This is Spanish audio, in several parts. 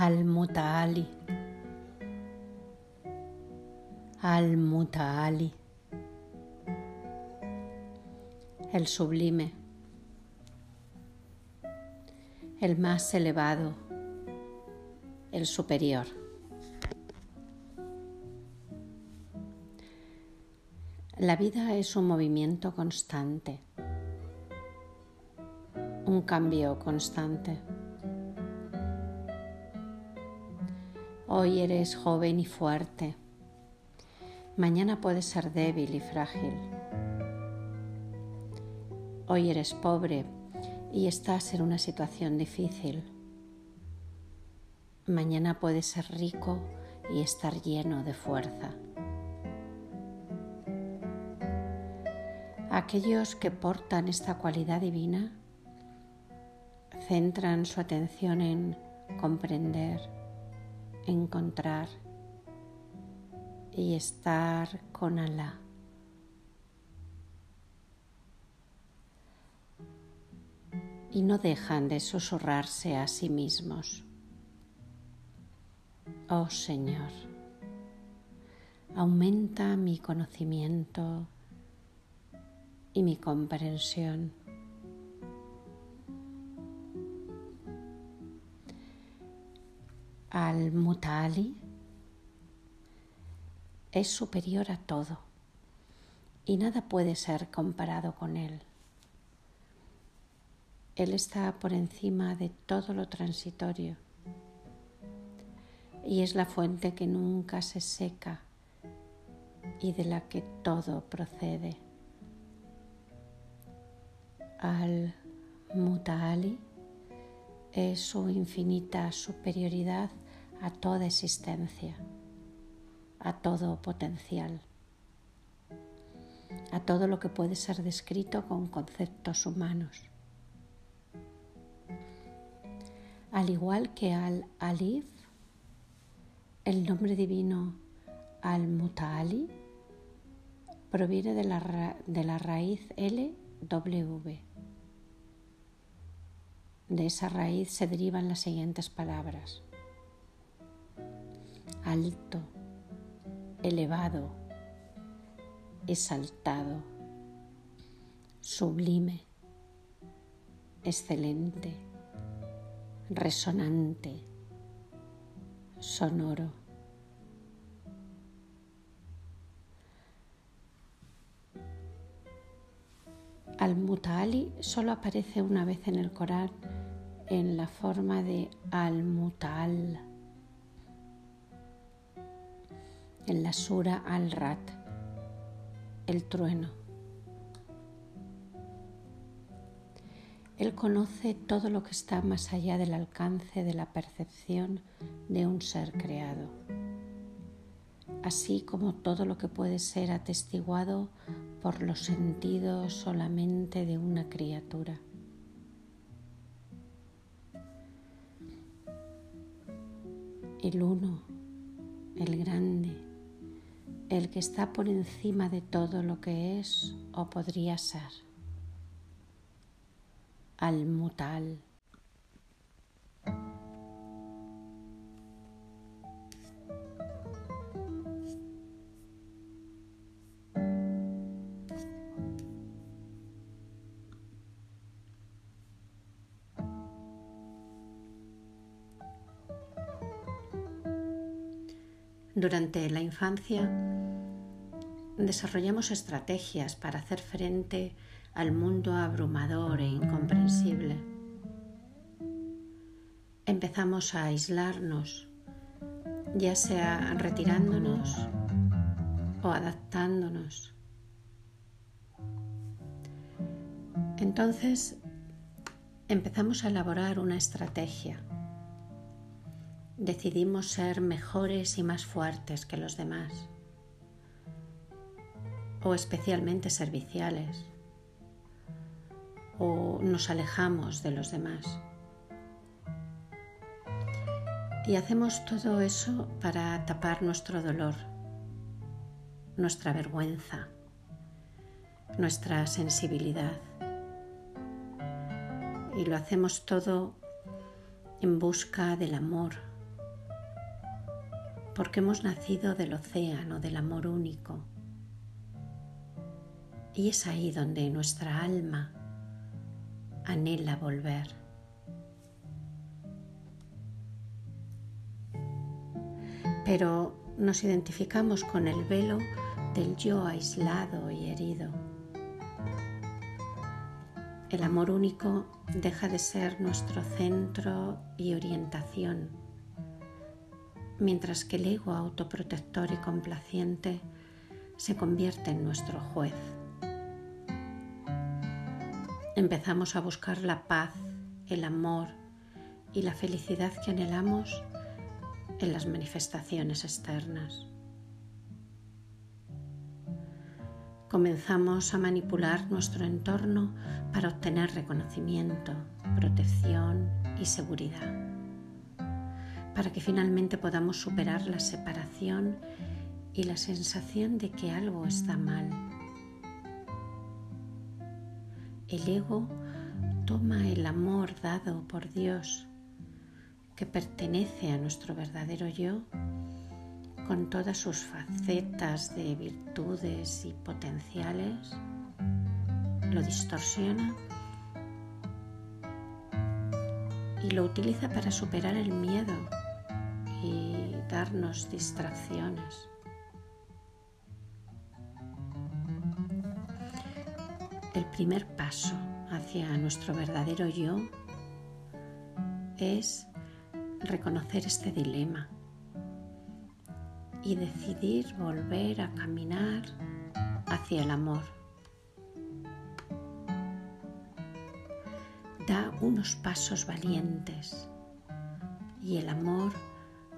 Al-Muta'ali. Al-Muta'ali. El sublime. El más elevado. El superior. La vida es un movimiento constante, un cambio constante. Hoy eres joven y fuerte. Mañana puedes ser débil y frágil. Hoy eres pobre y estás en una situación difícil. Mañana puedes ser rico y estar lleno de fuerza. Aquellos que portan esta cualidad divina centran su atención en comprender, encontrar y estar con Alá. Y no dejan de susurrarse a sí mismos. Oh Señor, aumenta mi conocimiento y mi comprensión. Al mutali es superior a todo y nada puede ser comparado con él. Él está por encima de todo lo transitorio y es la fuente que nunca se seca y de la que todo procede. Al mutali es su infinita superioridad a toda existencia, a todo potencial, a todo lo que puede ser descrito con conceptos humanos. Al igual que al Alif, el nombre divino al-Muta'ali proviene de la, de la raíz LW de esa raíz se derivan las siguientes palabras. Alto, elevado, exaltado, sublime, excelente, resonante, sonoro. Al-Mutali solo aparece una vez en el Corán en la forma de al-mutal, en la sura al-rat, el trueno. Él conoce todo lo que está más allá del alcance de la percepción de un ser creado, así como todo lo que puede ser atestiguado por los sentidos solamente de una criatura. el uno, el grande, el que está por encima de todo lo que es o podría ser, al mutal. Durante la infancia desarrollamos estrategias para hacer frente al mundo abrumador e incomprensible. Empezamos a aislarnos, ya sea retirándonos o adaptándonos. Entonces empezamos a elaborar una estrategia decidimos ser mejores y más fuertes que los demás, o especialmente serviciales, o nos alejamos de los demás. Y hacemos todo eso para tapar nuestro dolor, nuestra vergüenza, nuestra sensibilidad. Y lo hacemos todo en busca del amor porque hemos nacido del océano, del amor único. Y es ahí donde nuestra alma anhela volver. Pero nos identificamos con el velo del yo aislado y herido. El amor único deja de ser nuestro centro y orientación, mientras que el ego autoprotector y complaciente se convierte en nuestro juez. Empezamos a buscar la paz, el amor y la felicidad que anhelamos en las manifestaciones externas. Comenzamos a manipular nuestro entorno para obtener reconocimiento, protección y seguridad, para que finalmente podamos superar la separación y la sensación de que algo está mal. El ego toma el amor dado por Dios, que pertenece a nuestro verdadero yo, con todas sus facetas de virtudes y potenciales, lo distorsiona y lo utiliza para superar el miedo y darnos distracciones. Primer paso hacia nuestro verdadero yo es reconocer este dilema y decidir volver a caminar hacia el amor. Da unos pasos valientes y el amor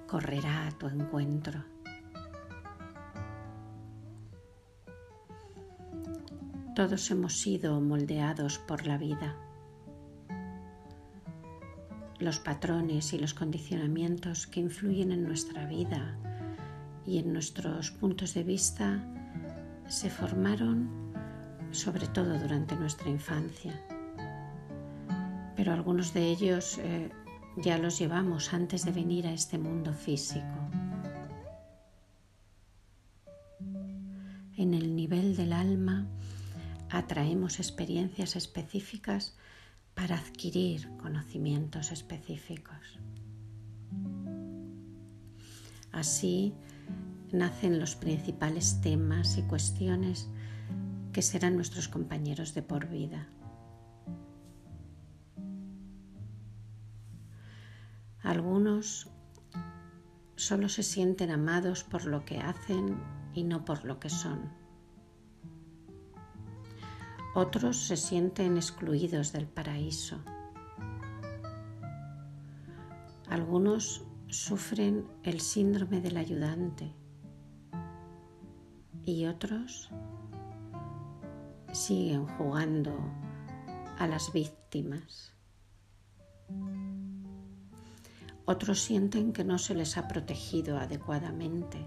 correrá a tu encuentro. Todos hemos sido moldeados por la vida. Los patrones y los condicionamientos que influyen en nuestra vida y en nuestros puntos de vista se formaron sobre todo durante nuestra infancia. Pero algunos de ellos eh, ya los llevamos antes de venir a este mundo físico. Experiencias específicas para adquirir conocimientos específicos. Así, nacen los principales temas y cuestiones que serán nuestros compañeros de por vida. Algunos solo se sienten amados por lo que hacen y no por lo que son. Otros se sienten excluidos del paraíso. Algunos sufren el síndrome del ayudante y otros siguen jugando a las víctimas. Otros sienten que no se les ha protegido adecuadamente,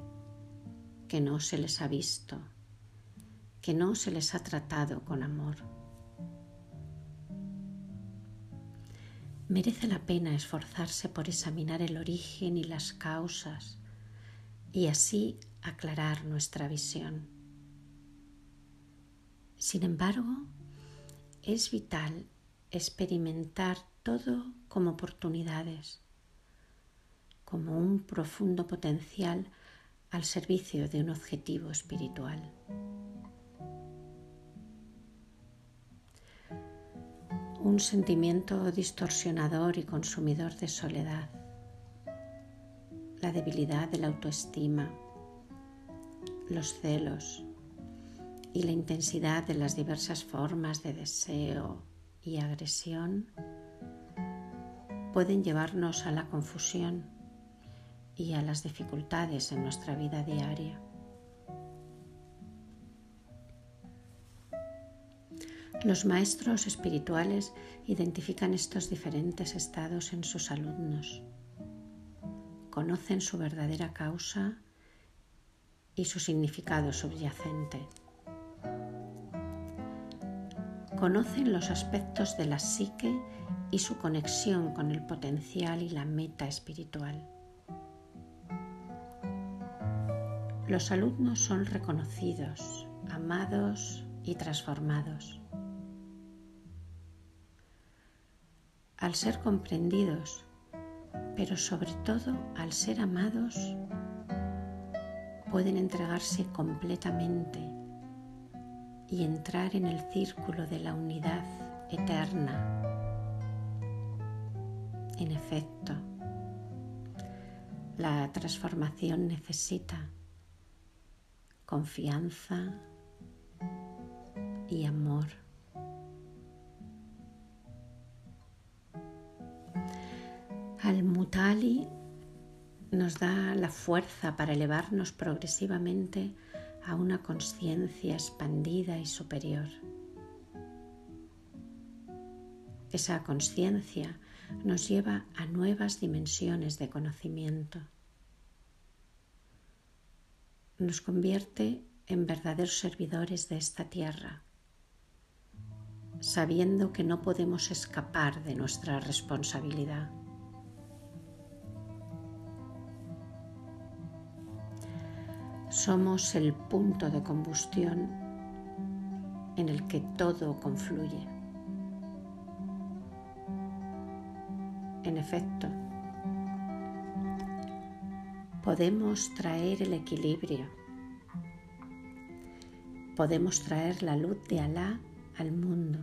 que no se les ha visto, que no se les ha tratado con amor. Merece la pena esforzarse por examinar el origen y las causas y así aclarar nuestra visión. Sin embargo, es vital experimentar todo como oportunidades, como un profundo potencial al servicio de un objetivo espiritual. Un sentimiento distorsionador y consumidor de soledad, la debilidad de la autoestima, los celos y la intensidad de las diversas formas de deseo y agresión pueden llevarnos a la confusión y a las dificultades en nuestra vida diaria. Los maestros espirituales identifican estos diferentes estados en sus alumnos, conocen su verdadera causa y su significado subyacente. Conocen los aspectos de la psique y su conexión con el potencial y la meta espiritual. los alumnos son reconocidos, amados y transformados. Al ser comprendidos, pero sobre todo al ser amados, pueden entregarse completamente y entrar en el círculo de la unidad eterna. En efecto, la transformación necesita confianza y amor. Al Mutali nos da la fuerza para elevarnos progresivamente a una conciencia expandida y superior. Esa conciencia nos lleva a nuevas dimensiones de conocimiento. Nos convierte en verdaderos servidores de esta tierra, sabiendo que no podemos escapar de nuestra responsabilidad. Somos el punto de combustión en el que todo confluye. En efecto, podemos traer el equilibrio, podemos traer la luz de Alá al mundo,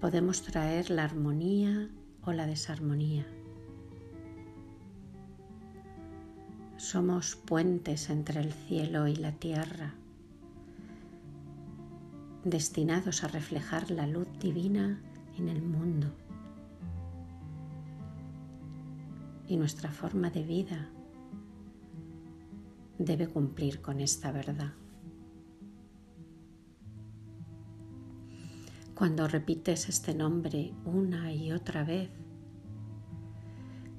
podemos traer la armonía o la desarmonía. Somos puentes entre el cielo y la tierra, destinados a reflejar la luz divina en el mundo. Y nuestra forma de vida debe cumplir con esta verdad. Cuando repites este nombre una y otra vez,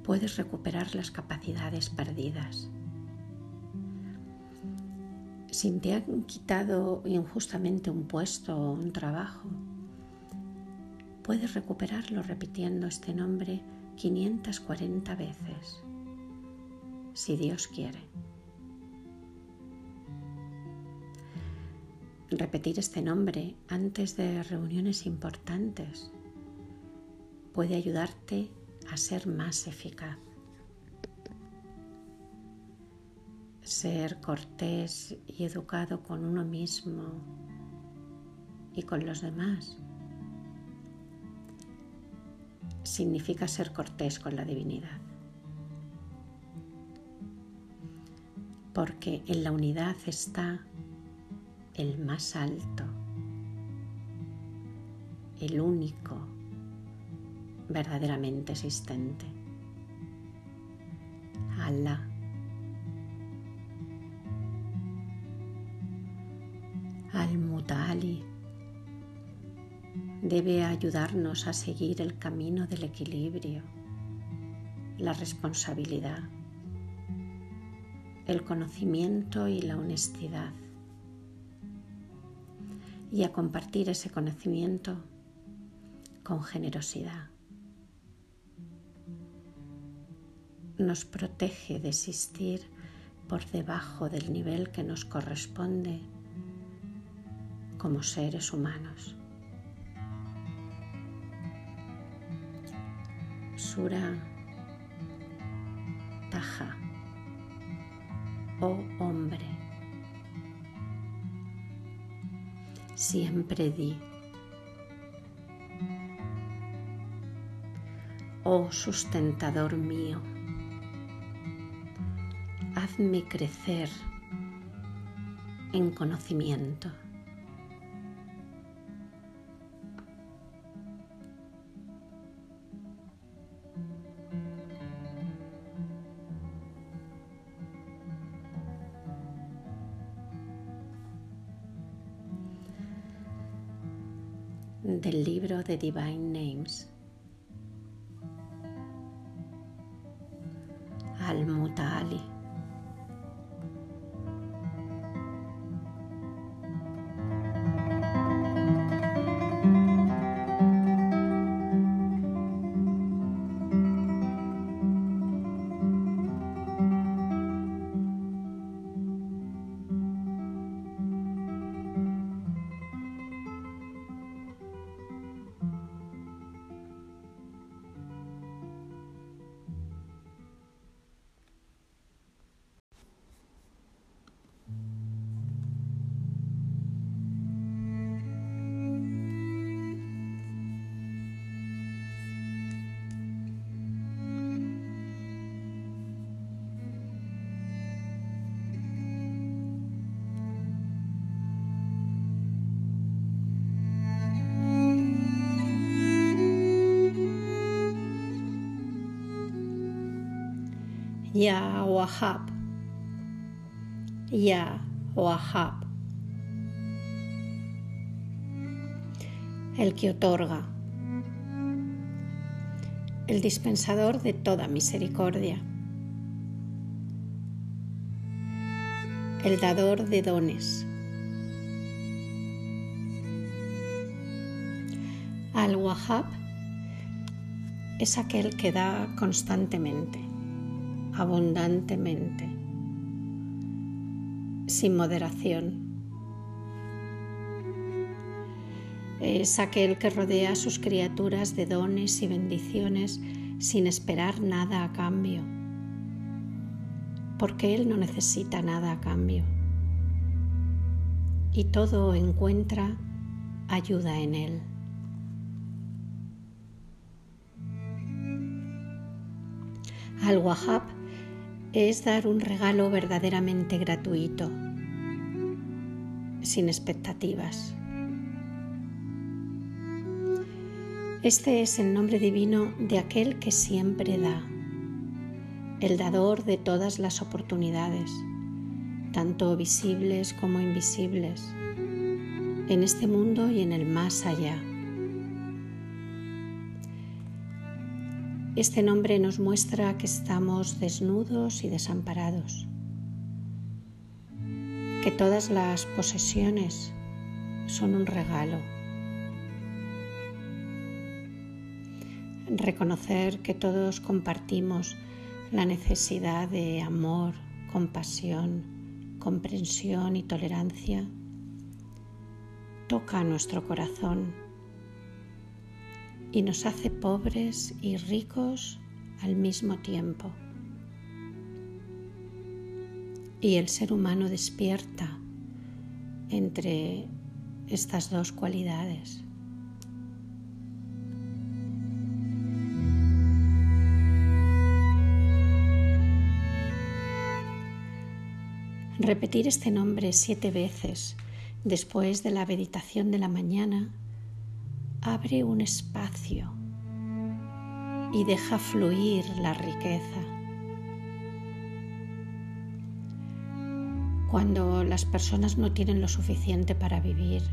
puedes recuperar las capacidades perdidas. Si te han quitado injustamente un puesto o un trabajo, puedes recuperarlo repitiendo este nombre 540 veces, si Dios quiere. Repetir este nombre antes de reuniones importantes puede ayudarte a ser más eficaz. Ser cortés y educado con uno mismo y con los demás significa ser cortés con la divinidad. Porque en la unidad está el más alto, el único verdaderamente existente. Allah. Debe ayudarnos a seguir el camino del equilibrio, la responsabilidad, el conocimiento y la honestidad y a compartir ese conocimiento con generosidad. Nos protege de existir por debajo del nivel que nos corresponde como seres humanos. Sura Taja, oh hombre, siempre di, oh sustentador mío, hazme crecer en conocimiento. Del libro de Divine Names. Al-Mutali. Ya Wahab, Ya Wahab, el que otorga, el dispensador de toda misericordia, el dador de dones. Al-Wahhab es aquel que da constantemente, abundantemente, sin moderación. Es aquel que rodea a sus criaturas de dones y bendiciones sin esperar nada a cambio, porque Él no necesita nada a cambio y todo encuentra ayuda en Él. Al-Wahhab es dar un regalo verdaderamente gratuito, sin expectativas. Este es el nombre divino de aquel que siempre da, el dador de todas las oportunidades, tanto visibles como invisibles, en este mundo y en el más allá. Este nombre nos muestra que estamos desnudos y desamparados, que todas las posesiones son un regalo. Reconocer que todos compartimos la necesidad de amor, compasión, comprensión y tolerancia toca nuestro corazón y nos hace pobres y ricos al mismo tiempo. Y el ser humano despierta entre estas dos cualidades. Repetir este nombre siete veces después de la meditación de la mañana abre un espacio y deja fluir la riqueza. Cuando las personas no tienen lo suficiente para vivir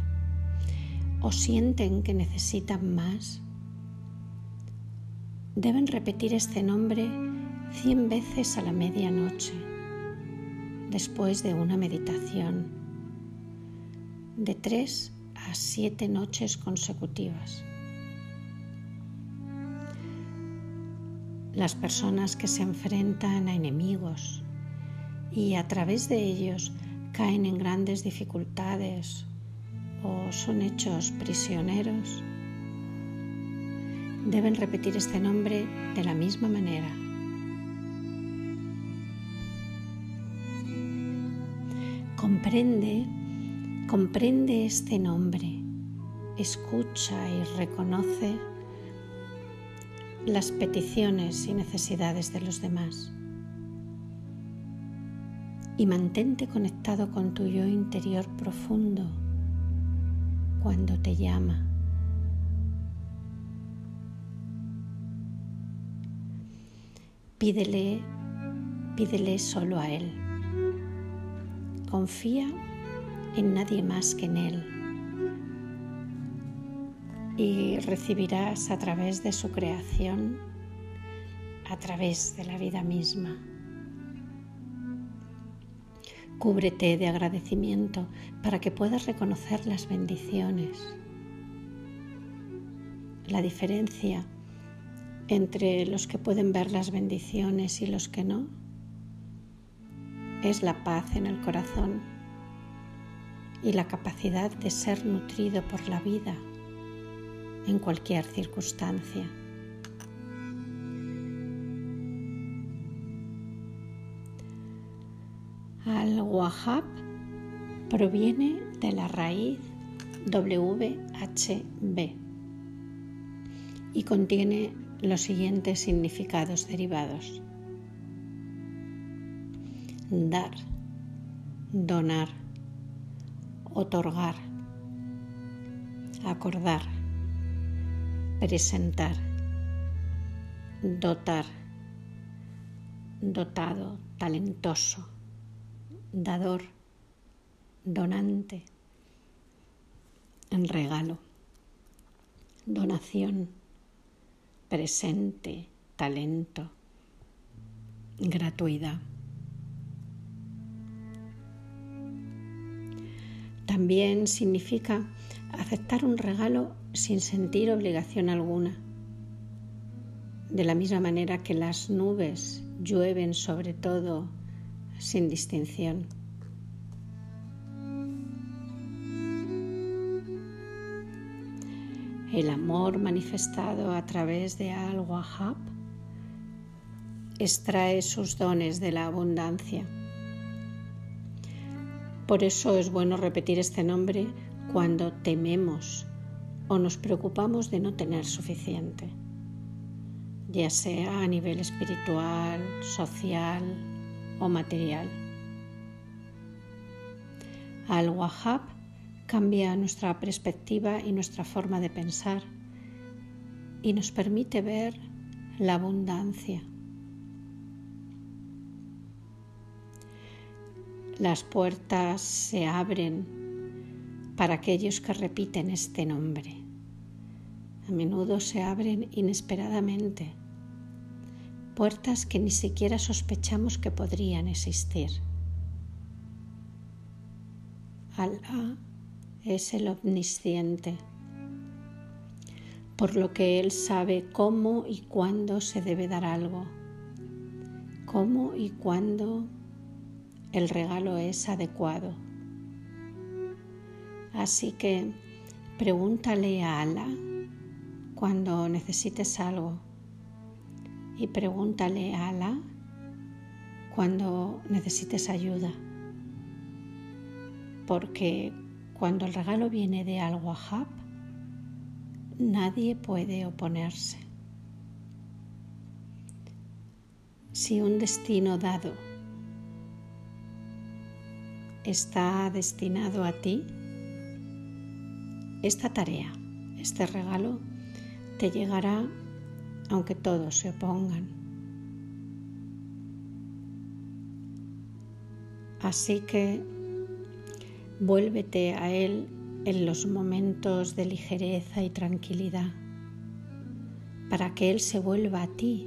o sienten que necesitan más, deben repetir este nombre cien veces a la medianoche, después de una meditación, de tres a siete noches consecutivas. Las personas que se enfrentan a enemigos y a través de ellos caen en grandes dificultades o son hechos prisioneros, deben repetir este nombre de la misma manera. Comprende Comprende este nombre, escucha y reconoce las peticiones y necesidades de los demás. Y mantente conectado con tu yo interior profundo cuando te llama. Pídele, pídele solo a Él. Confía en nadie más que en Él. Y recibirás a través de su creación, a través de la vida misma. Cúbrete de agradecimiento para que puedas reconocer las bendiciones. La diferencia entre los que pueden ver las bendiciones y los que no es la paz en el corazón y la capacidad de ser nutrido por la vida en cualquier circunstancia. Al-Wahhab proviene de la raíz WHB y contiene los siguientes significados derivados. Dar, donar, otorgar, acordar, presentar, dotar, dotado, talentoso, dador, donante, en regalo, donación, presente, talento, gratuidad. También significa aceptar un regalo sin sentir obligación alguna. De la misma manera que las nubes llueven sobre todo sin distinción. El amor manifestado a través de Al-Wahhab extrae sus dones de la abundancia. Por eso es bueno repetir este nombre cuando tememos o nos preocupamos de no tener suficiente, ya sea a nivel espiritual, social o material. Al-Wahhab cambia nuestra perspectiva y nuestra forma de pensar y nos permite ver la abundancia. Las puertas se abren para aquellos que repiten este nombre. A menudo se abren inesperadamente, puertas que ni siquiera sospechamos que podrían existir. Alá es el omnisciente, por lo que Él sabe cómo y cuándo se debe dar algo, cómo y cuándo el regalo es adecuado. Así que pregúntale a Ala cuando necesites algo y pregúntale a Ala cuando necesites ayuda. Porque cuando el regalo viene de Al-Wahhab, nadie puede oponerse. Si un destino dado está destinado a ti, esta tarea, este regalo, te llegará aunque todos se opongan. Así que Vuélvete a Él en los momentos de ligereza y tranquilidad, para que Él se vuelva a ti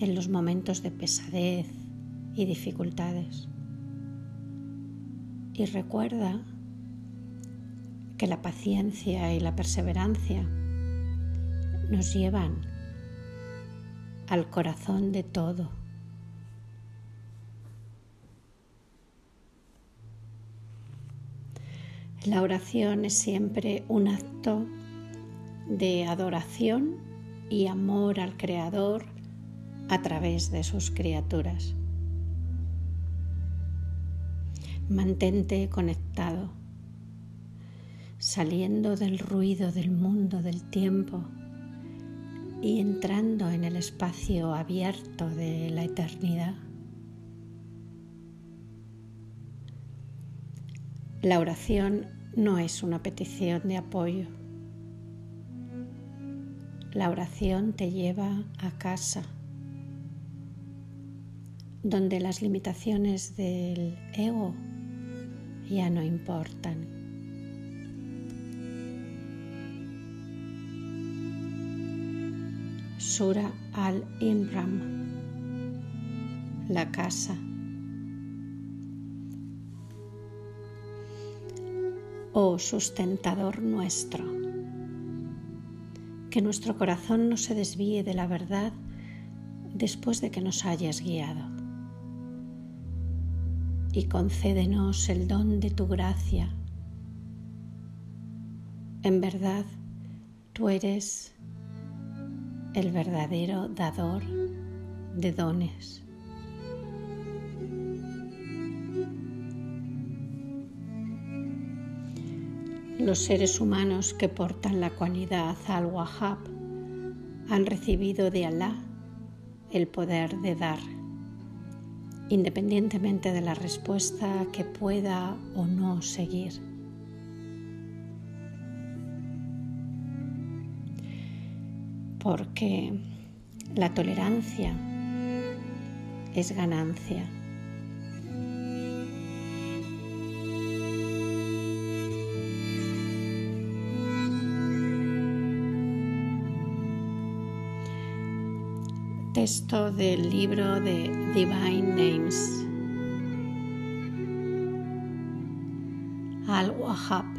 en los momentos de pesadez y dificultades. Y recuerda que la paciencia y la perseverancia nos llevan al corazón de todo. La oración es siempre un acto de adoración y amor al Creador a través de sus criaturas. Mantente conectado, saliendo del ruido del mundo del tiempo y entrando en el espacio abierto de la eternidad. La oración no es una petición de apoyo. La oración te lleva a casa, donde las limitaciones del ego ya no importan. Sura al-Imram, la casa. oh sustentador nuestro. Que nuestro corazón no se desvíe de la verdad después de que nos hayas guiado. Y concédenos el don de tu gracia. En verdad, tú eres el verdadero dador de dones. Los seres humanos que portan la cualidad al-Wahhab han recibido de Alá el poder de dar, independientemente de la respuesta que pueda o no seguir. Porque la tolerancia es ganancia. Texto del libro de Divine Names. Al-Wahhab